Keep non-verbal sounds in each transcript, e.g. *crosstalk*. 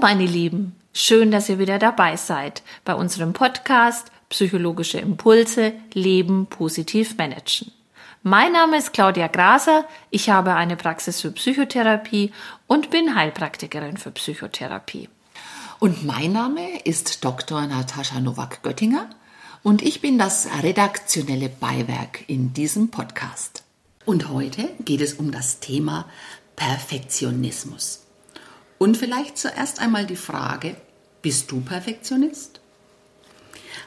meine Lieben, schön, dass ihr wieder dabei seid bei unserem Podcast Psychologische Impulse Leben positiv managen. Mein Name ist Claudia Graser, ich habe eine Praxis für Psychotherapie und bin Heilpraktikerin für Psychotherapie. Und mein Name ist Dr. Natascha Nowak-Göttinger und ich bin das redaktionelle Beiwerk in diesem Podcast. Und heute geht es um das Thema Perfektionismus. Und vielleicht zuerst einmal die Frage, bist du Perfektionist?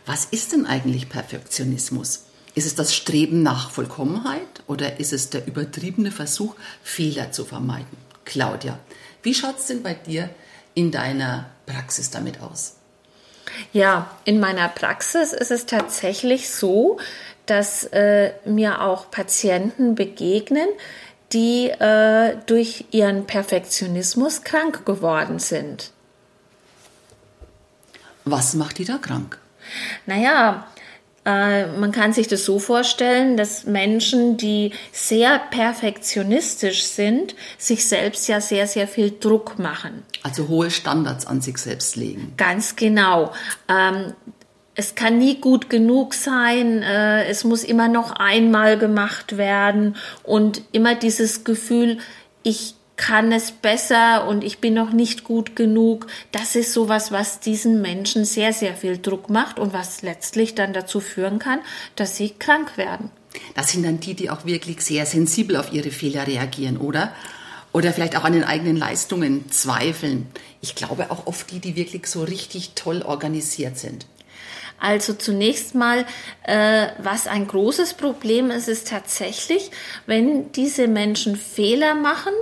Was ist denn eigentlich Perfektionismus? Ist es das Streben nach Vollkommenheit oder ist es der übertriebene Versuch, Fehler zu vermeiden? Claudia, wie schaut es denn bei dir in deiner Praxis damit aus? Ja, in meiner Praxis ist es tatsächlich so, dass äh, mir auch Patienten begegnen, die äh, durch ihren Perfektionismus krank geworden sind. Was macht die da krank? Naja, äh, man kann sich das so vorstellen, dass Menschen, die sehr perfektionistisch sind, sich selbst ja sehr, sehr viel Druck machen. Also hohe Standards an sich selbst legen. Ganz genau. Ähm, es kann nie gut genug sein, äh, es muss immer noch einmal gemacht werden und immer dieses Gefühl, ich kann es besser und ich bin noch nicht gut genug. Das ist sowas, was diesen Menschen sehr, sehr viel Druck macht und was letztlich dann dazu führen kann, dass sie krank werden. Das sind dann die, die auch wirklich sehr sensibel auf ihre Fehler reagieren, oder? Oder vielleicht auch an den eigenen Leistungen zweifeln. Ich glaube auch oft die, die wirklich so richtig toll organisiert sind. Also zunächst mal, äh, was ein großes Problem ist, ist tatsächlich, wenn diese Menschen Fehler machen,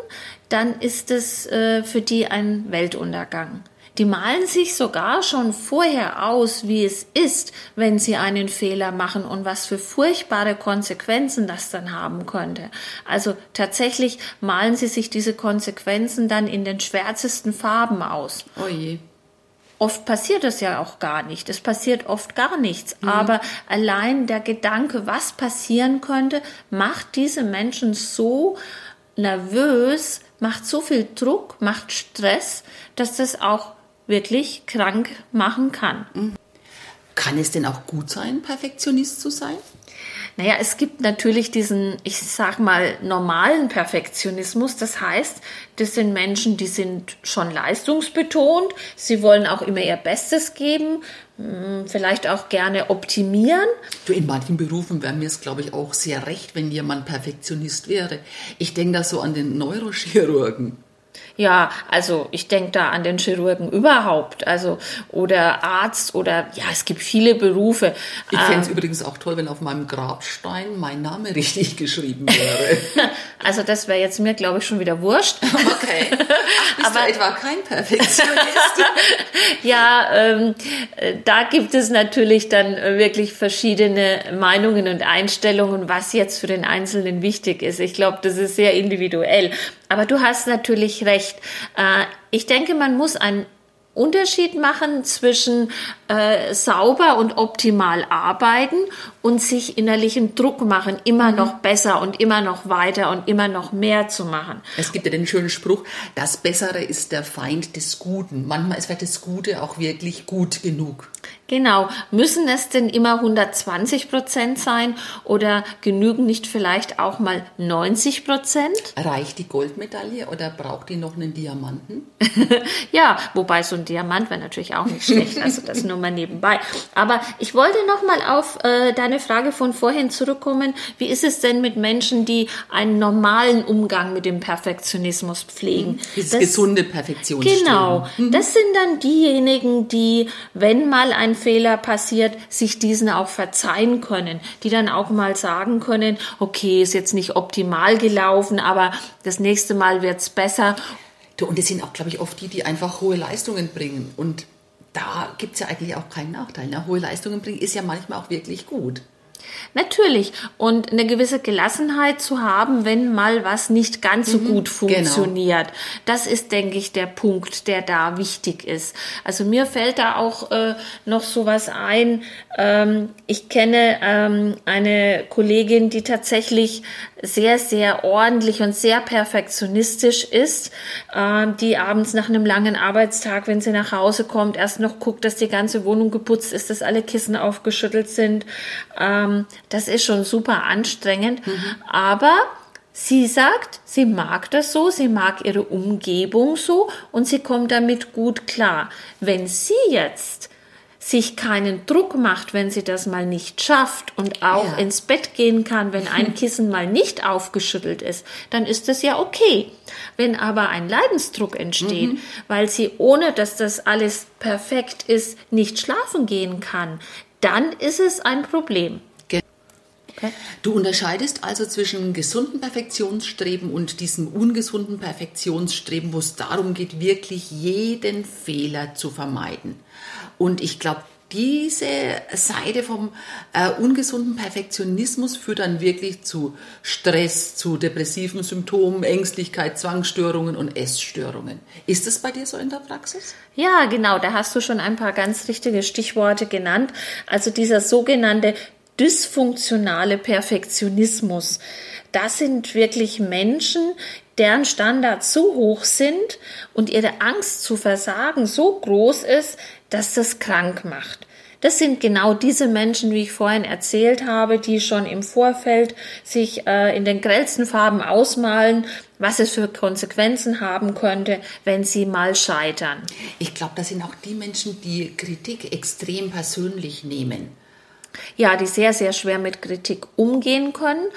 dann ist es äh, für die ein Weltuntergang. Die malen sich sogar schon vorher aus, wie es ist, wenn sie einen Fehler machen und was für furchtbare Konsequenzen das dann haben könnte. Also tatsächlich malen sie sich diese Konsequenzen dann in den schwärzesten Farben aus. Oh je. Oft passiert es ja auch gar nicht. Es passiert oft gar nichts. Mhm. Aber allein der Gedanke, was passieren könnte, macht diese Menschen so nervös, macht so viel Druck, macht Stress, dass das auch wirklich krank machen kann. Mhm. Kann es denn auch gut sein, Perfektionist zu sein? Naja, es gibt natürlich diesen, ich sag mal, normalen Perfektionismus. Das heißt, das sind Menschen, die sind schon leistungsbetont. Sie wollen auch immer ihr Bestes geben, hm, vielleicht auch gerne optimieren. Du, in manchen Berufen wäre mir es, glaube ich, auch sehr recht, wenn jemand Perfektionist wäre. Ich denke da so an den Neurochirurgen. Ja, also ich denke da an den Chirurgen überhaupt, also oder Arzt oder ja, es gibt viele Berufe. Ich fände es ähm, übrigens auch toll, wenn auf meinem Grabstein mein Name *laughs* richtig geschrieben wäre. *laughs* also das wäre jetzt mir, glaube ich, schon wieder wurscht. Okay. Ach, bist Aber, du etwa kein Perfektionist? *laughs* ja, ähm, da gibt es natürlich dann wirklich verschiedene Meinungen und Einstellungen, was jetzt für den Einzelnen wichtig ist. Ich glaube, das ist sehr individuell. Aber du hast natürlich recht. Äh, ich denke, man muss einen Unterschied machen zwischen äh, sauber und optimal arbeiten und sich innerlichen Druck machen, immer mhm. noch besser und immer noch weiter und immer noch mehr zu machen. Es gibt ja den schönen Spruch, das Bessere ist der Feind des Guten. Manchmal ist vielleicht das Gute auch wirklich gut genug. Genau. Müssen es denn immer 120 Prozent sein oder genügen nicht vielleicht auch mal 90 Prozent? Reicht die Goldmedaille oder braucht die noch einen Diamanten? *laughs* ja, wobei so ein Diamant wäre natürlich auch nicht schlecht. Also das nur mal nebenbei. Aber ich wollte noch mal auf äh, deine Frage von vorhin zurückkommen. Wie ist es denn mit Menschen, die einen normalen Umgang mit dem Perfektionismus pflegen? Mhm. Dieses das, gesunde Perfektionsstreben. Genau. Mhm. Das sind dann diejenigen, die, wenn mal ein Fehler passiert, sich diesen auch verzeihen können, die dann auch mal sagen können, okay, ist jetzt nicht optimal gelaufen, aber das nächste Mal wird's besser. Und das sind auch, glaube ich, oft die, die einfach hohe Leistungen bringen. Und da gibt es ja eigentlich auch keinen Nachteil. Ne? Hohe Leistungen bringen ist ja manchmal auch wirklich gut. Natürlich. Und eine gewisse Gelassenheit zu haben, wenn mal was nicht ganz so Mhm. gut funktioniert. Das ist, denke ich, der Punkt, der da wichtig ist. Also mir fällt da auch äh, noch sowas ein. Ähm, ich kenne ähm, eine Kollegin, die tatsächlich sehr, sehr ordentlich und sehr perfektionistisch ist, ähm, die abends nach einem langen Arbeitstag, wenn sie nach Hause kommt, erst noch guckt, dass die ganze Wohnung geputzt ist, dass alle Kissen aufgeschüttelt sind. Ähm, das ist schon super anstrengend. Aber sie sagt, sie mag das so, sie mag ihre Umgebung so und sie kommt damit gut klar. Wenn sie jetzt sich keinen Druck macht, wenn sie das mal nicht schafft und auch Ja. ins Bett gehen kann, wenn ein *laughs* Kissen mal nicht aufgeschüttelt ist, dann ist das ja okay. Wenn aber ein Leidensdruck entsteht, weil sie ohne dass das alles perfekt ist, nicht schlafen gehen kann, dann ist es ein Problem. Du unterscheidest also zwischen gesunden Perfektionsstreben und diesem ungesunden Perfektionsstreben, wo es darum geht, wirklich jeden Fehler zu vermeiden. Und ich glaube, diese Seite vom äh, ungesunden Perfektionismus führt dann wirklich zu Stress, zu depressiven Symptomen, Ängstlichkeit, Zwangsstörungen und Essstörungen. Ist es bei dir so in der Praxis? Ja, genau, da hast du schon ein paar ganz richtige Stichworte genannt. Also dieser sogenannte dysfunktionale Perfektionismus. Das sind wirklich Menschen, deren Standards so hoch sind und ihre Angst zu versagen so groß ist, dass das krank macht. Das sind genau diese Menschen, wie ich vorhin erzählt habe, die schon im Vorfeld sich äh, in den grellsten Farben ausmalen, was es für Konsequenzen haben könnte, wenn sie mal scheitern. Ich glaube, das sind auch die Menschen, die Kritik extrem persönlich nehmen. Ja, die sehr, sehr schwer mit Kritik umgehen können,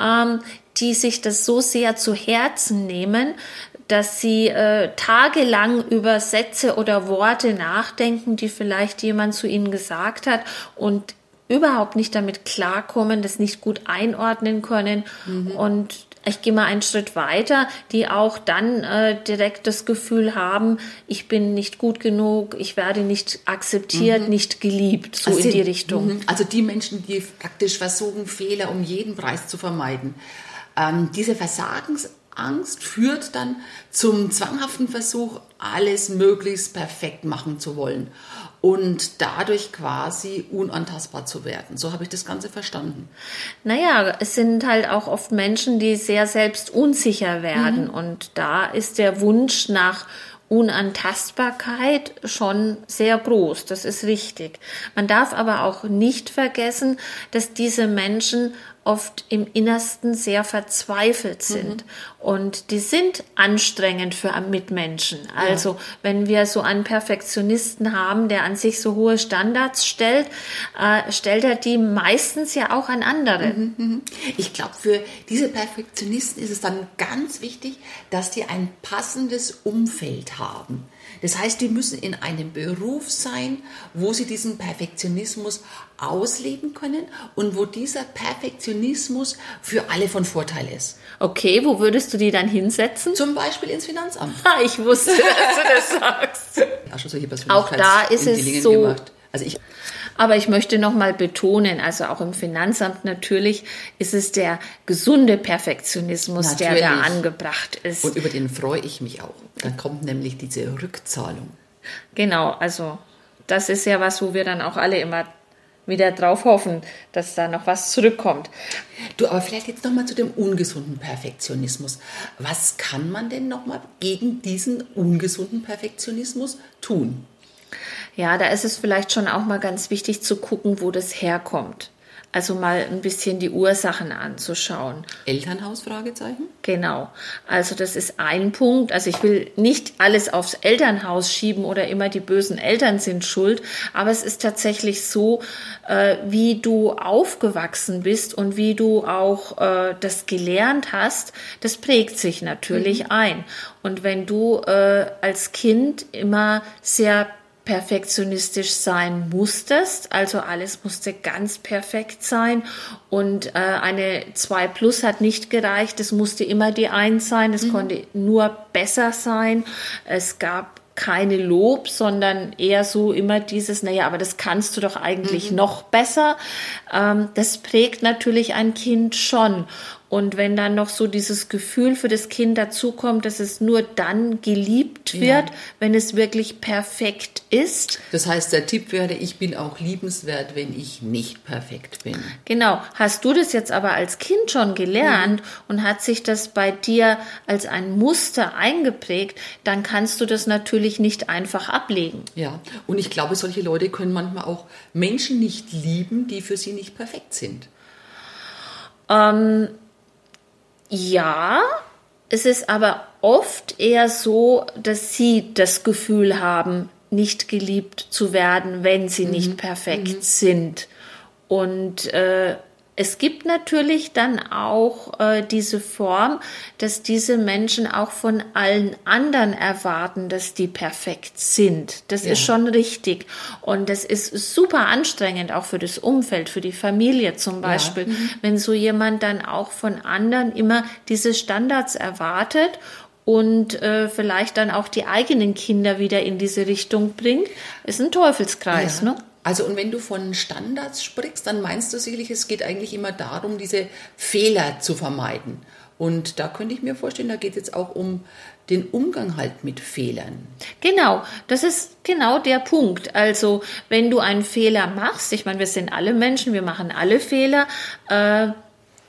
ähm, die sich das so sehr zu Herzen nehmen, dass sie äh, tagelang über Sätze oder Worte nachdenken, die vielleicht jemand zu ihnen gesagt hat und überhaupt nicht damit klarkommen, das nicht gut einordnen können und ich gehe mal einen Schritt weiter, die auch dann äh, direkt das Gefühl haben, ich bin nicht gut genug, ich werde nicht akzeptiert, nicht geliebt, so in Also die sind- Richtung. Mhm. Also die Menschen, die praktisch versuchen, Fehler um jeden Preis zu vermeiden. Ähm, diese Versagensangst führt dann zum zwanghaften Versuch, alles möglichst perfekt machen zu wollen und dadurch quasi unantastbar zu werden. So habe ich das Ganze verstanden. Naja, es sind halt auch oft Menschen, die sehr selbst unsicher werden. Und da ist der Wunsch nach Unantastbarkeit schon sehr groß. Das ist richtig. Man darf aber auch nicht vergessen, dass diese Menschen oft im Innersten sehr verzweifelt sind. Und die sind anstrengend für Mitmenschen. Also wenn wir so einen Perfektionisten haben, der an sich so hohe Standards stellt, äh, stellt er die meistens ja auch an andere. Ich glaube, für diese Perfektionisten ist es dann ganz wichtig, dass die ein passendes Umfeld haben. Das heißt, die müssen in einem Beruf sein, wo sie diesen Perfektionismus ausleben können und wo dieser Perfektionismus für alle von Vorteil ist. Okay, wo würdest du die dann hinsetzen? Zum Beispiel ins Finanzamt. Ah, ich wusste, dass du das sagst. Ja, schon solche Auch da ist es so- gemacht. Also ich, Aber ich möchte noch mal betonen, also auch im Finanzamt natürlich ist es der gesunde Perfektionismus, der da Natürlich. angebracht ist. und über den freue ich mich auch. Dann kommt nämlich diese Rückzahlung. Genau, also das ist ja was, wo wir dann auch alle immer wieder drauf hoffen, dass da noch was zurückkommt. Du, aber vielleicht jetzt nochmal zu dem ungesunden Perfektionismus. Was kann man denn nochmal gegen diesen ungesunden Perfektionismus tun? Ja, da ist es vielleicht schon auch mal ganz wichtig zu gucken, wo das herkommt. Also mal ein bisschen die Ursachen anzuschauen. Elternhaus? Fragezeichen? Genau. Also das ist ein Punkt. Also ich will nicht alles aufs Elternhaus schieben oder immer die bösen Eltern sind schuld, aber es ist tatsächlich so, äh, wie du aufgewachsen bist und wie du auch äh, das gelernt hast, das prägt sich natürlich ein. Und wenn du äh, als Kind immer sehr perfektionistisch sein musstest, also alles musste ganz perfekt sein und äh, eine 2 plus hat nicht gereicht, es musste immer die 1 sein, es konnte nur besser sein, es gab keine Lob, sondern eher so immer dieses, naja, aber das kannst du doch eigentlich mhm. noch besser. Ähm, das prägt natürlich ein Kind schon. Und wenn dann noch so dieses Gefühl für das Kind dazukommt, dass es nur dann geliebt wird, ja. wenn es wirklich perfekt ist. Das heißt, der Tipp wäre, ich bin auch liebenswert, wenn ich nicht perfekt bin. Genau. Hast du das jetzt aber als Kind schon gelernt mhm. und hat sich das bei dir als ein Muster eingeprägt, dann kannst du das natürlich nicht einfach ablegen. Ja. Und ich glaube, solche Leute können manchmal auch Menschen nicht lieben, die für sie nicht perfekt sind. Ähm, ja, es ist aber oft eher so, dass sie das Gefühl haben, nicht geliebt zu werden, wenn sie mhm. nicht perfekt mhm. sind. Und äh, es gibt natürlich dann auch äh, diese Form, dass diese Menschen auch von allen anderen erwarten, dass die perfekt sind. Das ja. ist schon richtig. Und das ist super anstrengend, auch für das Umfeld, für die Familie zum Beispiel, ja. mhm. wenn so jemand dann auch von anderen immer diese Standards erwartet und äh, vielleicht dann auch die eigenen Kinder wieder in diese Richtung bringt, ist ein Teufelskreis, ja. ne? Also und wenn du von Standards sprichst, dann meinst du sicherlich, es geht eigentlich immer darum, diese Fehler zu vermeiden. Und da könnte ich mir vorstellen, da geht es jetzt auch um den Umgang halt mit Fehlern. Genau, das ist genau der Punkt. Also wenn du einen Fehler machst, ich meine, wir sind alle Menschen, wir machen alle Fehler. Äh,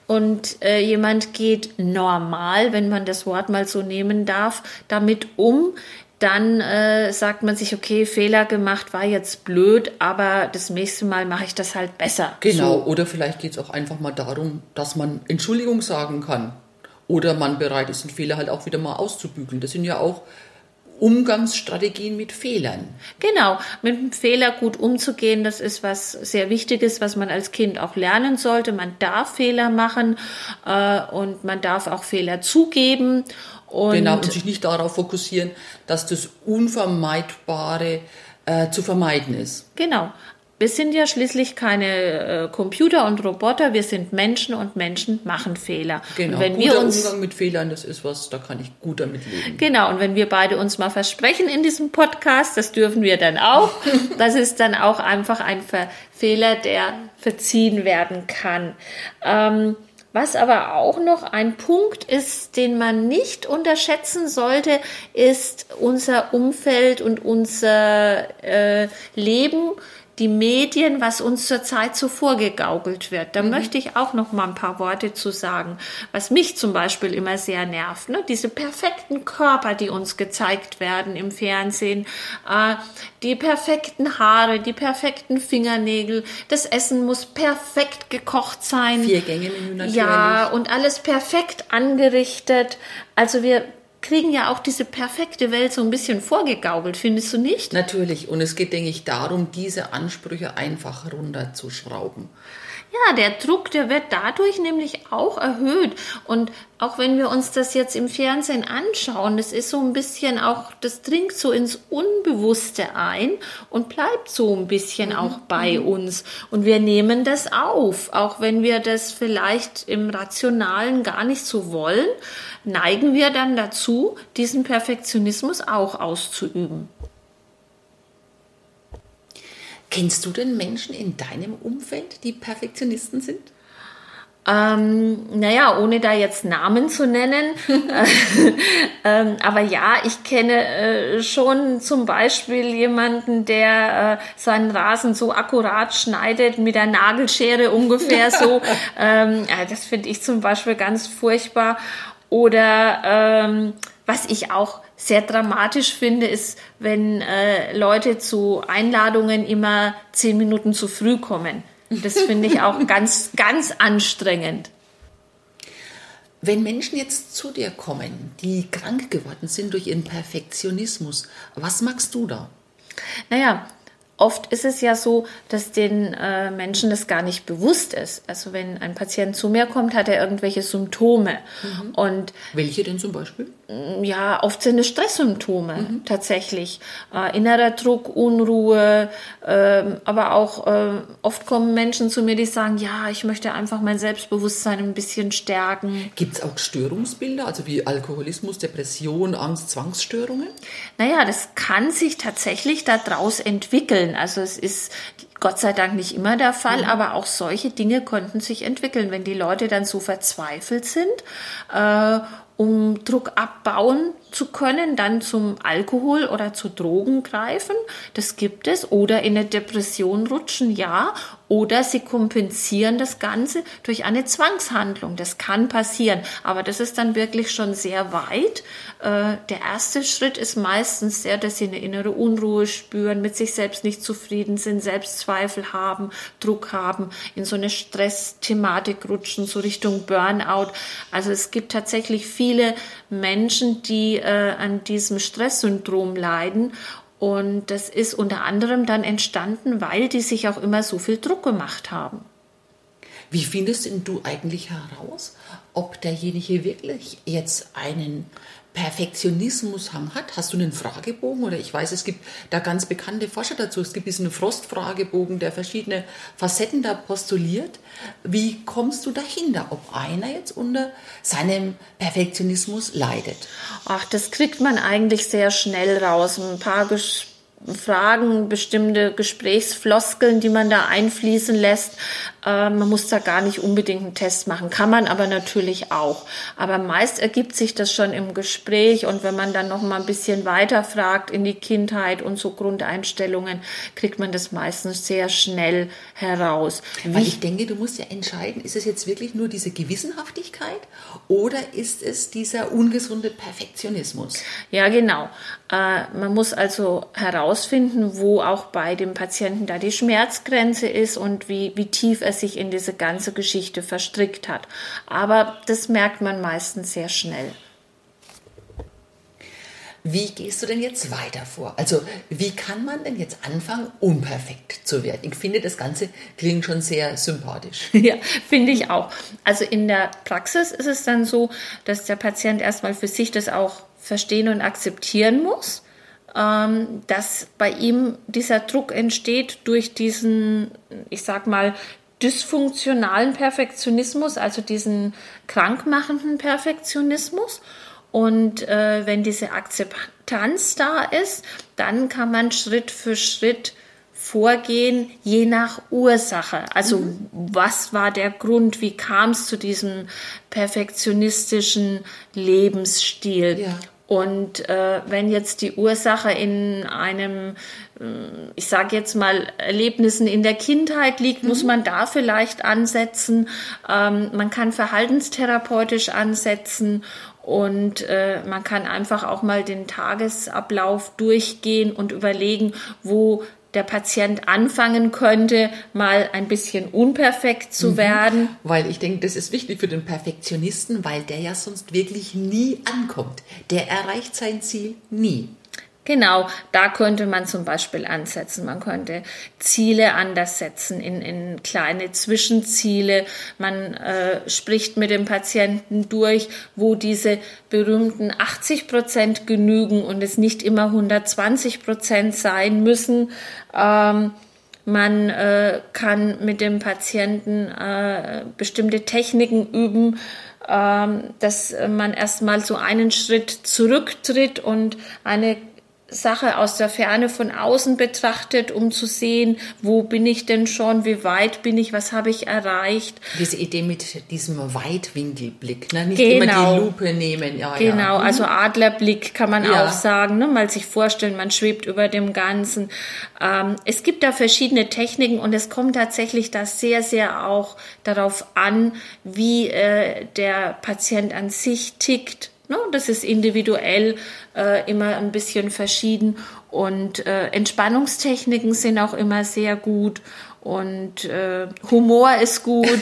und äh, jemand geht normal, wenn man das Wort mal so nehmen darf, damit um, dann äh, sagt man sich, okay, Fehler gemacht, war jetzt blöd, aber das nächste Mal mache ich das halt besser. Genau, so. oder vielleicht geht es auch einfach mal darum, dass man Entschuldigung sagen kann. Oder man bereit ist, einen Fehler halt auch wieder mal auszubügeln. Das sind ja auch Umgangsstrategien mit Fehlern. Genau, mit dem Fehler gut umzugehen, das ist was sehr Wichtiges, was man als Kind auch lernen sollte. Man darf Fehler machen äh, und man darf auch Fehler zugeben. Und genau, und sich nicht darauf fokussieren, dass das Unvermeidbare äh, zu vermeiden ist. Genau. Wir sind ja schließlich keine äh, Computer und Roboter, wir sind Menschen und Menschen machen Fehler. Genau, und wenn guter wir uns, Umgang mit Fehlern, das ist was, da kann ich gut damit leben. Genau, und wenn wir beide uns mal versprechen in diesem Podcast, das dürfen wir dann auch, *laughs* das ist dann auch einfach ein Fehler, der verziehen werden kann. Ähm, was aber auch noch ein Punkt ist, den man nicht unterschätzen sollte, ist unser Umfeld und unser äh, Leben die Medien, was uns zurzeit so vorgegaukelt wird. Da mhm. möchte ich auch noch mal ein paar Worte zu sagen. Was mich zum Beispiel immer sehr nervt, ne? diese perfekten Körper, die uns gezeigt werden im Fernsehen, äh, die perfekten Haare, die perfekten Fingernägel, das Essen muss perfekt gekocht sein. Vier Gänge Menü natürlich. Ja, und alles perfekt angerichtet. Also wir kriegen ja auch diese perfekte Welt so ein bisschen vorgegaukelt, findest du nicht? Natürlich. Und es geht, denke ich, darum, diese Ansprüche einfach runterzuschrauben. Ja, der Druck, der wird dadurch nämlich auch erhöht. Und auch wenn wir uns das jetzt im Fernsehen anschauen, das ist so ein bisschen auch, das dringt so ins Unbewusste ein und bleibt so ein bisschen mhm. auch bei mhm. uns. Und wir nehmen das auf, auch wenn wir das vielleicht im Rationalen gar nicht so wollen, neigen wir dann dazu, diesen Perfektionismus auch auszuüben. Kennst du denn Menschen in deinem Umfeld, die Perfektionisten sind? Ähm, naja, ohne da jetzt Namen zu nennen. *laughs* ähm, aber ja, ich kenne äh, schon zum Beispiel jemanden, der äh, seinen Rasen so akkurat schneidet mit der Nagelschere ungefähr so. *laughs* ähm, ja, das finde ich zum Beispiel ganz furchtbar. Oder ähm, was ich auch sehr dramatisch finde, ist, wenn äh, Leute zu Einladungen immer zehn Minuten zu früh kommen. Das finde ich auch *laughs* ganz, ganz anstrengend. Wenn Menschen jetzt zu dir kommen, die krank geworden sind durch ihren Perfektionismus, was magst du da? Naja, Oft ist es ja so, dass den äh, Menschen das gar nicht bewusst ist. Also wenn ein Patient zu mir kommt, hat er irgendwelche Symptome. Mhm. Und welche denn zum Beispiel? Ja, oft sind es Stresssymptome mhm. tatsächlich. Äh, innerer Druck, Unruhe, äh, aber auch äh, oft kommen Menschen zu mir, die sagen, ja, ich möchte einfach mein Selbstbewusstsein ein bisschen stärken. Gibt es auch Störungsbilder, also wie Alkoholismus, Depression, Angst, Zwangsstörungen? Naja, das kann sich tatsächlich daraus entwickeln entwickeln. Also es ist Gott sei Dank nicht immer der Fall, mhm. aber auch solche Dinge konnten sich entwickeln, wenn die Leute dann so verzweifelt sind, äh, um Druck abbauen zu können, dann zum Alkohol oder zu Drogen greifen. Das gibt es. Oder in eine Depression rutschen, ja. Oder sie kompensieren das Ganze durch eine Zwangshandlung. Das kann passieren. Aber das ist dann wirklich schon sehr weit. Äh, der erste Schritt ist meistens der, dass sie eine innere Unruhe spüren, mit sich selbst nicht zufrieden sind, Selbstzweifel haben, Druck haben, in so eine Stressthematik rutschen, so Richtung Burnout. Also es gibt tatsächlich viele Menschen, die äh, an diesem Stresssyndrom leiden. Und das ist unter anderem dann entstanden, weil die sich auch immer so viel Druck gemacht haben. Wie findest du eigentlich heraus, ob derjenige wirklich jetzt einen Perfektionismushang hat? Hast du einen Fragebogen? Oder ich weiß, es gibt da ganz bekannte Forscher dazu. Es gibt diesen Frost-Fragebogen, der verschiedene Facetten da postuliert. Wie kommst du dahinter, ob einer jetzt unter seinem Perfektionismus leidet? Ach, das kriegt man eigentlich sehr schnell raus. Ein paar Gespräche Fragen, bestimmte Gesprächsfloskeln, die man da einfließen lässt. Äh, man muss da gar nicht unbedingt einen Test machen, kann man aber natürlich auch. Aber meist ergibt sich das schon im Gespräch und wenn man dann noch mal ein bisschen weiter fragt in die Kindheit und so Grundeinstellungen, kriegt man das meistens sehr schnell heraus. Weil ich denke, du musst ja entscheiden, ist es jetzt wirklich nur diese Gewissenhaftigkeit oder ist es dieser ungesunde Perfektionismus? Ja, genau. Äh, man muss also herausfinden, wo auch bei dem Patienten da die Schmerzgrenze ist und wie, wie tief er sich in diese ganze Geschichte verstrickt hat. Aber das merkt man meistens sehr schnell. Wie gehst du denn jetzt weiter vor? Also, wie kann man denn jetzt anfangen, unperfekt zu werden? Ich finde, das Ganze klingt schon sehr sympathisch. *laughs* Ja, finde ich auch. Also in der Praxis ist es dann so, dass der Patient erstmal für sich das auch verstehen und akzeptieren muss, ähm, dass bei ihm dieser Druck entsteht durch diesen, ich sag mal, dysfunktionalen Perfektionismus, also diesen krankmachenden Perfektionismus. Und äh, wenn diese Akzeptanz da ist, dann kann man Schritt für Schritt vorgehen, je nach Ursache. Also mhm. was war der Grund, wie kam es zu diesem perfektionistischen Lebensstil? Ja. Und äh, wenn jetzt die Ursache in einem, äh, ich sage jetzt mal, Erlebnissen in der Kindheit liegt, mhm. muss man da vielleicht ansetzen. Ähm, man kann verhaltenstherapeutisch ansetzen und äh, man kann einfach auch mal den Tagesablauf durchgehen und überlegen, wo der Patient anfangen könnte, mal ein bisschen unperfekt zu mhm. werden. Weil ich denke, das ist wichtig für den Perfektionisten, weil der ja sonst wirklich nie ankommt. Der erreicht sein Ziel nie. Genau, da könnte man zum Beispiel ansetzen. Man könnte Ziele anders setzen in, in kleine Zwischenziele. Man äh, spricht mit dem Patienten durch, wo diese berühmten 80 Prozent genügen und es nicht immer 120 Prozent sein müssen. Ähm, man äh, kann mit dem Patienten äh, bestimmte Techniken üben, ähm, dass man erstmal so einen Schritt zurücktritt und eine Sache aus der Ferne von außen betrachtet, um zu sehen, wo bin ich denn schon, wie weit bin ich, was habe ich erreicht. Diese Idee mit diesem Weitwinkelblick, ne? nicht genau. immer die genau. Lupe nehmen. Ja, genau, ja. Mhm. also Adlerblick kann man ja. auch sagen, ne? mal sich vorstellen, man schwebt über dem Ganzen. Ähm, es gibt da verschiedene Techniken und es kommt tatsächlich da sehr, sehr auch darauf an, wie äh, der Patient an sich tickt No, das ist individuell äh, immer ein bisschen verschieden und äh, Entspannungstechniken sind auch immer sehr gut und äh, Humor ist gut. *laughs*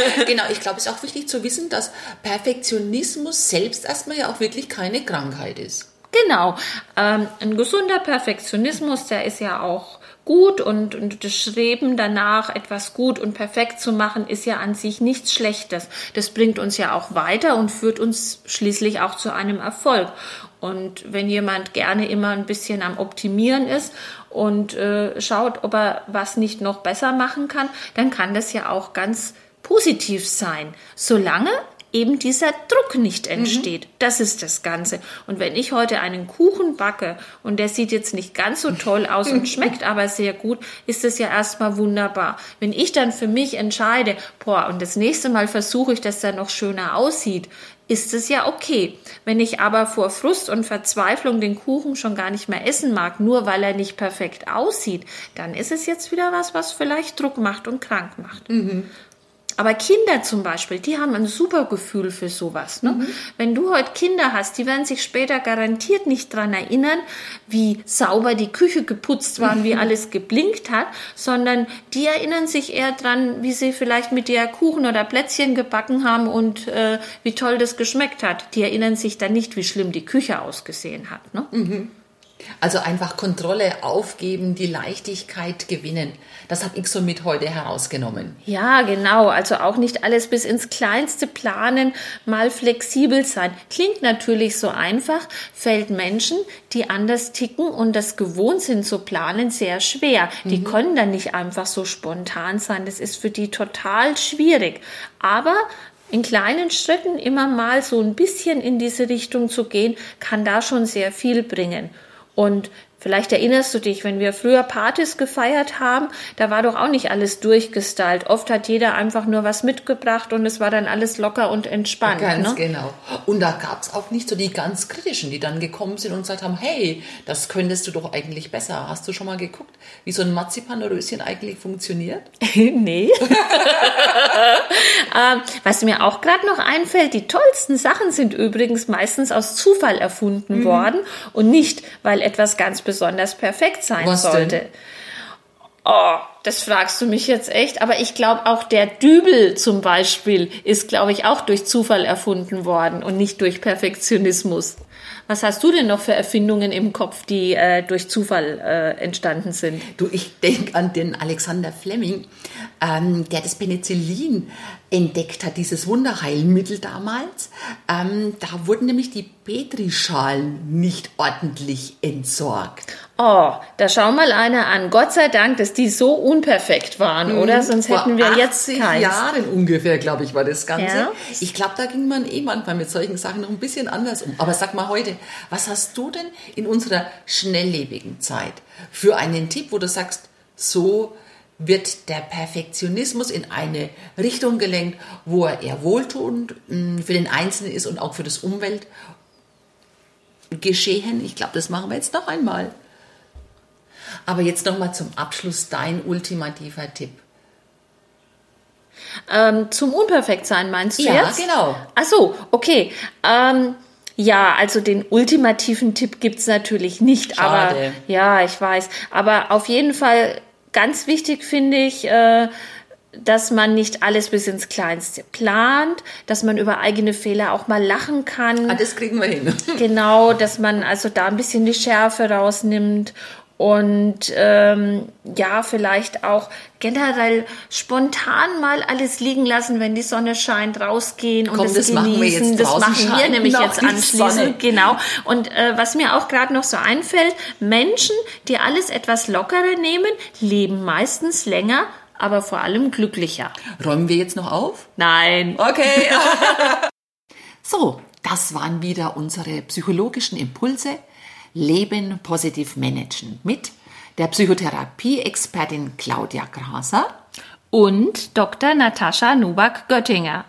*laughs* genau, ich glaube, es ist auch wichtig zu wissen, dass Perfektionismus selbst erstmal ja auch wirklich keine Krankheit ist. Genau, ähm, ein gesunder Perfektionismus, der ist ja auch gut und, und das Streben danach, etwas gut und perfekt zu machen, ist ja an sich nichts Schlechtes. Das bringt uns ja auch weiter und führt uns schließlich auch zu einem Erfolg. Und wenn jemand gerne immer ein bisschen am Optimieren ist und äh, schaut, ob er was nicht noch besser machen kann, dann kann das ja auch ganz positiv sein, solange eben dieser Druck nicht mhm. entsteht. Mhm. Das ist das Ganze. Und wenn ich heute einen Kuchen backe und der sieht jetzt nicht ganz so toll aus und *laughs* schmeckt aber sehr gut, ist es ja erstmal wunderbar. Wenn ich dann für mich entscheide, boah, und das nächste Mal versuche ich, dass der noch schöner aussieht, ist es ja okay. Wenn ich aber vor Frust und Verzweiflung den Kuchen schon gar nicht mehr essen mag, nur weil er nicht perfekt aussieht, dann ist es jetzt wieder was, was vielleicht Druck macht und krank macht. Mhm. Aber Kinder zum Beispiel, die haben ein super Gefühl für sowas. Ne? Mhm. Wenn du heute Kinder hast, die werden sich später garantiert nicht dran erinnern, wie sauber die Küche geputzt war und wie *laughs* alles geblinkt hat, sondern die erinnern sich eher dran, wie sie vielleicht mit dir Kuchen oder Plätzchen gebacken haben und äh, wie toll das geschmeckt hat. Die erinnern sich dann nicht, wie schlimm die Küche ausgesehen hat. Ne? Mhm. Also einfach Kontrolle aufgeben, die Leichtigkeit gewinnen. Das habe ich so mit heute herausgenommen. Ja, genau. Also auch nicht alles bis ins Kleinste planen, mal flexibel sein. Klingt natürlich so einfach, fällt Menschen, die anders ticken und das gewohnt sind zu planen, sehr schwer. Die mhm. können dann nicht einfach so spontan sein. Das ist für die total schwierig. Aber in kleinen Schritten immer mal so ein bisschen in diese Richtung zu gehen, kann da schon sehr viel bringen. Und Vielleicht erinnerst du dich, wenn wir früher Partys gefeiert haben, da war doch auch nicht alles durchgestylt. Oft hat jeder einfach nur was mitgebracht und es war dann alles locker und entspannt. Ganz ne? genau. Und da gab es auch nicht so die ganz kritischen, die dann gekommen sind und gesagt haben, hey, das könntest du doch eigentlich besser. Hast du schon mal geguckt, wie so ein Marzipanröschen eigentlich funktioniert? *laughs* nee. *laughs* ähm, was mir auch gerade noch einfällt, die tollsten Sachen sind übrigens meistens aus Zufall erfunden mhm. worden und nicht, weil etwas ganz besonders perfekt sein Was sollte. Denn? Oh, das fragst du mich jetzt echt. Aber ich glaube, auch der Dübel zum Beispiel ist, glaube ich, auch durch Zufall erfunden worden und nicht durch Perfektionismus. Was hast du denn noch für Erfindungen im Kopf, die äh, durch Zufall äh, entstanden sind? Du, ich denke an den Alexander Fleming, ähm, der das Penicillin entdeckt hat, dieses Wunderheilmittel damals. Ähm, da wurden nämlich die Petrischalen nicht ordentlich entsorgt. Oh, da schau mal einer an. Gott sei Dank, dass die so unperfekt waren, mhm. oder? Sonst Vor hätten wir jetzt keins. Jahren ungefähr, glaube ich, war das Ganze. Ja? Ich glaube, da ging man eh manchmal mit solchen Sachen noch ein bisschen anders um. Aber sag mal heute, was hast du denn in unserer schnelllebigen Zeit für einen Tipp, wo du sagst, so wird der Perfektionismus in eine Richtung gelenkt, wo er eher wohltuend mm, für den Einzelnen ist und auch für das Umweltgeschehen. Ich glaube, das machen wir jetzt noch einmal. Aber jetzt noch mal zum Abschluss dein ultimativer Tipp. Ähm, zum Unperfektsein meinst du ja, jetzt? Ja, genau. Ach so, okay. Ähm, ja, also den ultimativen Tipp gibt es natürlich nicht. Schade. Aber ja, ich weiß. Aber auf jeden Fall ganz wichtig finde ich, äh, dass man nicht alles bis ins Kleinste plant, dass man über eigene Fehler auch mal lachen kann. Ah, das kriegen wir hin. genau, dass man also da ein bisschen die Schärfe rausnimmt und ähm, ja, vielleicht auch generell spontan mal alles liegen lassen, wenn die Sonne scheint, rausgehen und Komm, das, das genießen. Machen wir jetzt das machen wir nämlich jetzt anschließend. Genau. Und äh, was mir auch gerade noch so einfällt, Menschen, die alles etwas lockerer nehmen, leben meistens länger, aber vor allem glücklicher. Räumen wir jetzt noch auf? Nein. Okay. *laughs* so, das waren wieder unsere psychologischen Impulse Leben positiv managen mit der Psychotherapie-Expertin Claudia Graser und Dr. Natascha Nubak-Göttinger.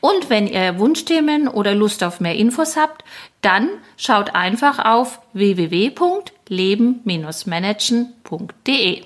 Und wenn ihr Wunschthemen oder Lust auf mehr Infos habt, dann schaut einfach auf www.leben-managen.de.